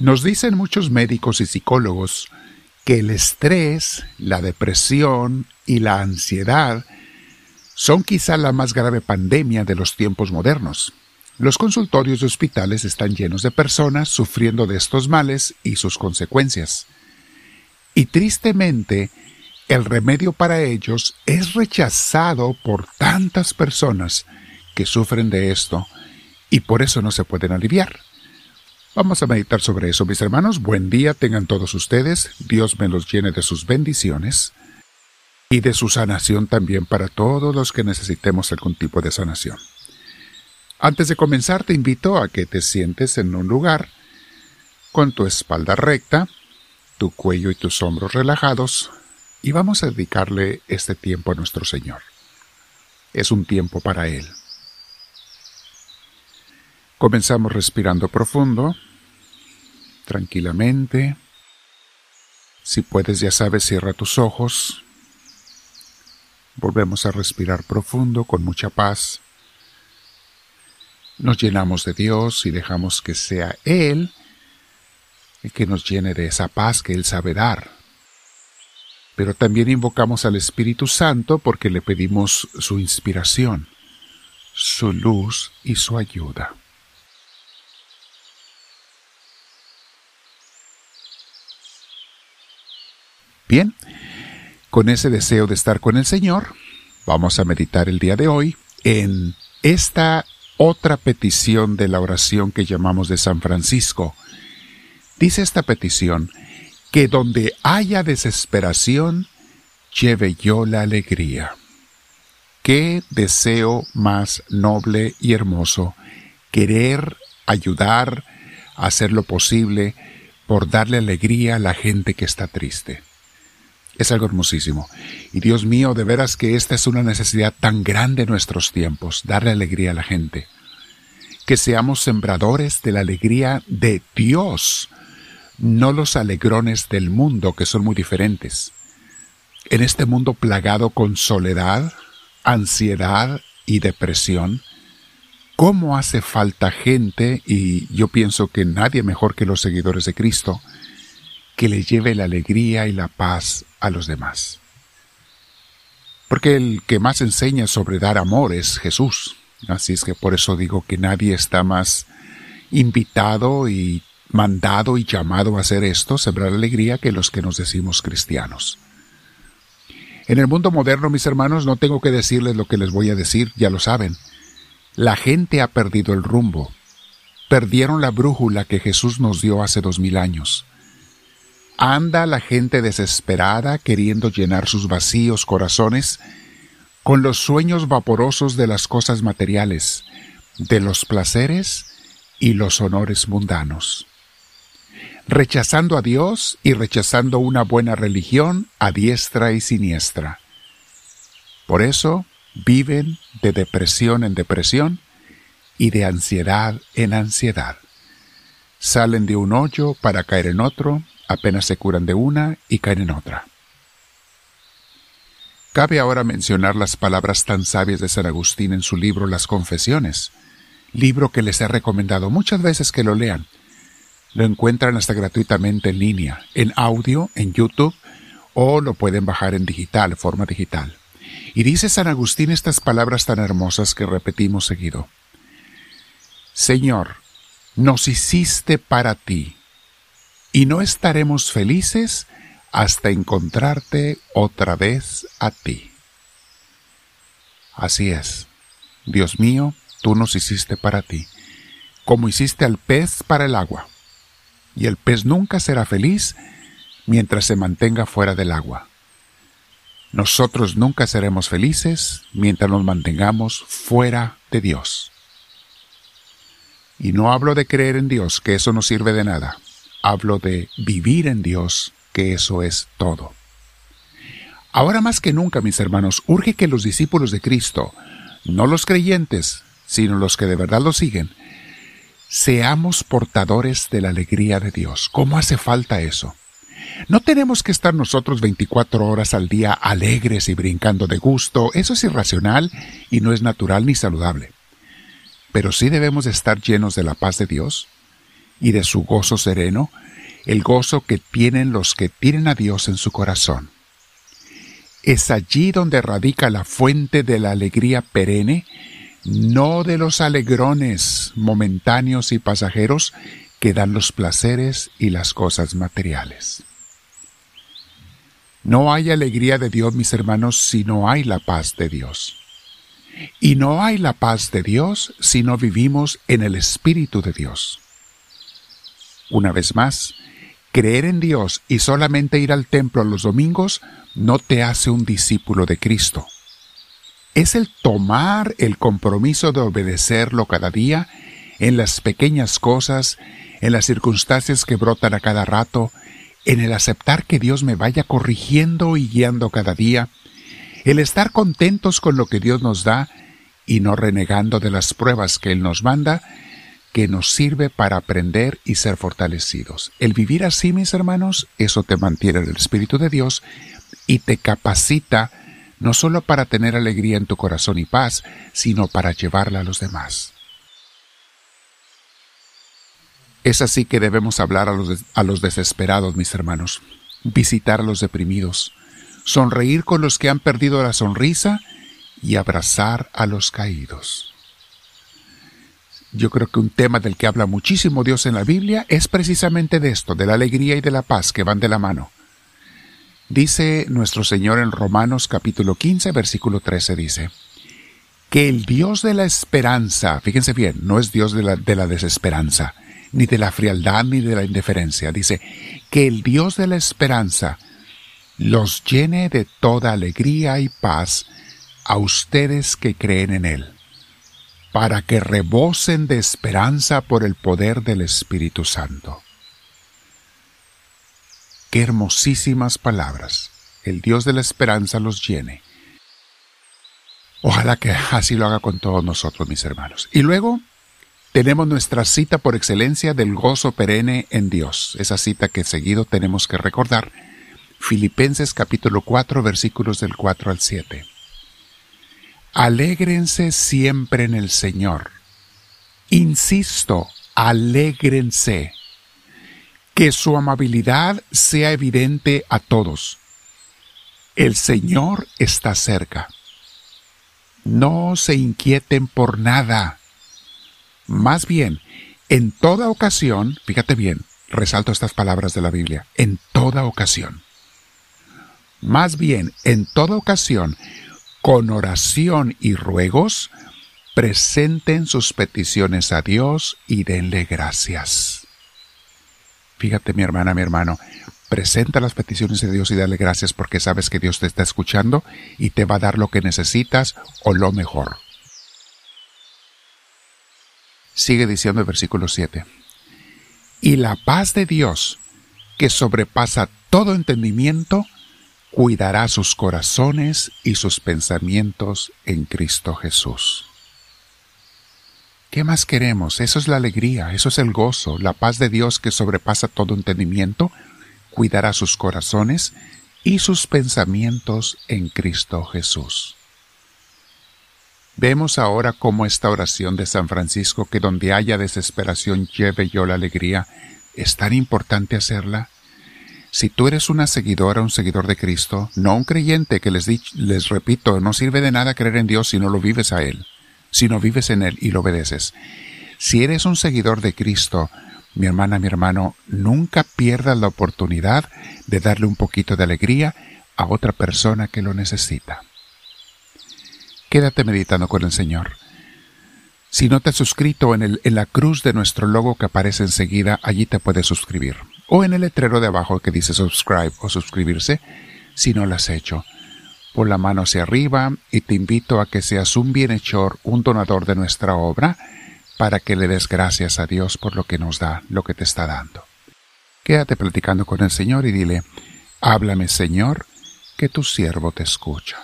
Nos dicen muchos médicos y psicólogos que el estrés, la depresión y la ansiedad son quizá la más grave pandemia de los tiempos modernos. Los consultorios de hospitales están llenos de personas sufriendo de estos males y sus consecuencias. Y tristemente, el remedio para ellos es rechazado por tantas personas que sufren de esto y por eso no se pueden aliviar. Vamos a meditar sobre eso, mis hermanos. Buen día tengan todos ustedes. Dios me los llene de sus bendiciones y de su sanación también para todos los que necesitemos algún tipo de sanación. Antes de comenzar, te invito a que te sientes en un lugar con tu espalda recta, tu cuello y tus hombros relajados, y vamos a dedicarle este tiempo a nuestro Señor. Es un tiempo para Él. Comenzamos respirando profundo, tranquilamente. Si puedes, ya sabes, cierra tus ojos. Volvemos a respirar profundo con mucha paz. Nos llenamos de Dios y dejamos que sea Él el que nos llene de esa paz que Él sabe dar. Pero también invocamos al Espíritu Santo porque le pedimos su inspiración, su luz y su ayuda. Bien, con ese deseo de estar con el Señor, vamos a meditar el día de hoy en esta otra petición de la oración que llamamos de San Francisco. Dice esta petición, que donde haya desesperación, lleve yo la alegría. Qué deseo más noble y hermoso, querer ayudar, hacer lo posible por darle alegría a la gente que está triste. Es algo hermosísimo. Y Dios mío, de veras que esta es una necesidad tan grande en nuestros tiempos, darle alegría a la gente. Que seamos sembradores de la alegría de Dios, no los alegrones del mundo, que son muy diferentes. En este mundo plagado con soledad, ansiedad y depresión, ¿cómo hace falta gente, y yo pienso que nadie mejor que los seguidores de Cristo, que le lleve la alegría y la paz a los demás. Porque el que más enseña sobre dar amor es Jesús. Así es que por eso digo que nadie está más invitado y mandado y llamado a hacer esto, sembrar alegría, que los que nos decimos cristianos. En el mundo moderno, mis hermanos, no tengo que decirles lo que les voy a decir, ya lo saben. La gente ha perdido el rumbo. Perdieron la brújula que Jesús nos dio hace dos mil años. Anda la gente desesperada queriendo llenar sus vacíos corazones con los sueños vaporosos de las cosas materiales, de los placeres y los honores mundanos. Rechazando a Dios y rechazando una buena religión a diestra y siniestra. Por eso viven de depresión en depresión y de ansiedad en ansiedad. Salen de un hoyo para caer en otro apenas se curan de una y caen en otra. Cabe ahora mencionar las palabras tan sabias de San Agustín en su libro Las Confesiones, libro que les he recomendado muchas veces que lo lean. Lo encuentran hasta gratuitamente en línea, en audio, en YouTube, o lo pueden bajar en digital, forma digital. Y dice San Agustín estas palabras tan hermosas que repetimos seguido. Señor, nos hiciste para ti, y no estaremos felices hasta encontrarte otra vez a ti. Así es. Dios mío, tú nos hiciste para ti, como hiciste al pez para el agua. Y el pez nunca será feliz mientras se mantenga fuera del agua. Nosotros nunca seremos felices mientras nos mantengamos fuera de Dios. Y no hablo de creer en Dios, que eso no sirve de nada hablo de vivir en Dios, que eso es todo. Ahora más que nunca, mis hermanos, urge que los discípulos de Cristo, no los creyentes, sino los que de verdad lo siguen, seamos portadores de la alegría de Dios. ¿Cómo hace falta eso? No tenemos que estar nosotros 24 horas al día alegres y brincando de gusto, eso es irracional y no es natural ni saludable. Pero sí debemos estar llenos de la paz de Dios y de su gozo sereno, el gozo que tienen los que tienen a Dios en su corazón. Es allí donde radica la fuente de la alegría perenne, no de los alegrones momentáneos y pasajeros que dan los placeres y las cosas materiales. No hay alegría de Dios, mis hermanos, si no hay la paz de Dios. Y no hay la paz de Dios si no vivimos en el Espíritu de Dios. Una vez más, creer en Dios y solamente ir al templo los domingos no te hace un discípulo de Cristo. Es el tomar el compromiso de obedecerlo cada día en las pequeñas cosas, en las circunstancias que brotan a cada rato, en el aceptar que Dios me vaya corrigiendo y guiando cada día, el estar contentos con lo que Dios nos da y no renegando de las pruebas que Él nos manda, que nos sirve para aprender y ser fortalecidos. El vivir así, mis hermanos, eso te mantiene en el Espíritu de Dios y te capacita no solo para tener alegría en tu corazón y paz, sino para llevarla a los demás. Es así que debemos hablar a los, a los desesperados, mis hermanos, visitar a los deprimidos, sonreír con los que han perdido la sonrisa y abrazar a los caídos. Yo creo que un tema del que habla muchísimo Dios en la Biblia es precisamente de esto, de la alegría y de la paz que van de la mano. Dice nuestro Señor en Romanos capítulo 15, versículo 13, dice, que el Dios de la esperanza, fíjense bien, no es Dios de la, de la desesperanza, ni de la frialdad, ni de la indiferencia, dice, que el Dios de la esperanza los llene de toda alegría y paz a ustedes que creen en Él, para que rebosen de esperanza por el poder del Espíritu Santo. Qué hermosísimas palabras. El Dios de la esperanza los llene. Ojalá que así lo haga con todos nosotros, mis hermanos. Y luego tenemos nuestra cita por excelencia del gozo perenne en Dios, esa cita que seguido tenemos que recordar Filipenses capítulo 4 versículos del 4 al 7. Alégrense siempre en el Señor. Insisto, alégrense. Que su amabilidad sea evidente a todos. El Señor está cerca. No se inquieten por nada. Más bien, en toda ocasión, fíjate bien, resalto estas palabras de la Biblia, en toda ocasión más bien, en toda ocasión, con oración y ruegos, presenten sus peticiones a Dios y denle gracias. Fíjate, mi hermana, mi hermano, presenta las peticiones de Dios y dale gracias porque sabes que Dios te está escuchando y te va a dar lo que necesitas o lo mejor. Sigue diciendo el versículo 7. Y la paz de Dios, que sobrepasa todo entendimiento, cuidará sus corazones y sus pensamientos en Cristo Jesús. ¿Qué más queremos? Eso es la alegría, eso es el gozo, la paz de Dios que sobrepasa todo entendimiento, cuidará sus corazones y sus pensamientos en Cristo Jesús. Vemos ahora cómo esta oración de San Francisco, que donde haya desesperación lleve yo la alegría, es tan importante hacerla si tú eres una seguidora, un seguidor de Cristo, no un creyente que les, les repito, no sirve de nada creer en Dios si no lo vives a Él, si no vives en Él y lo obedeces. Si eres un seguidor de Cristo, mi hermana, mi hermano, nunca pierdas la oportunidad de darle un poquito de alegría a otra persona que lo necesita. Quédate meditando con el Señor. Si no te has suscrito en, en la cruz de nuestro logo que aparece enseguida, allí te puedes suscribir o en el letrero de abajo que dice subscribe o suscribirse si no lo has hecho. Pon la mano hacia arriba y te invito a que seas un bienhechor, un donador de nuestra obra, para que le des gracias a Dios por lo que nos da, lo que te está dando. Quédate platicando con el Señor y dile, háblame Señor, que tu siervo te escucha.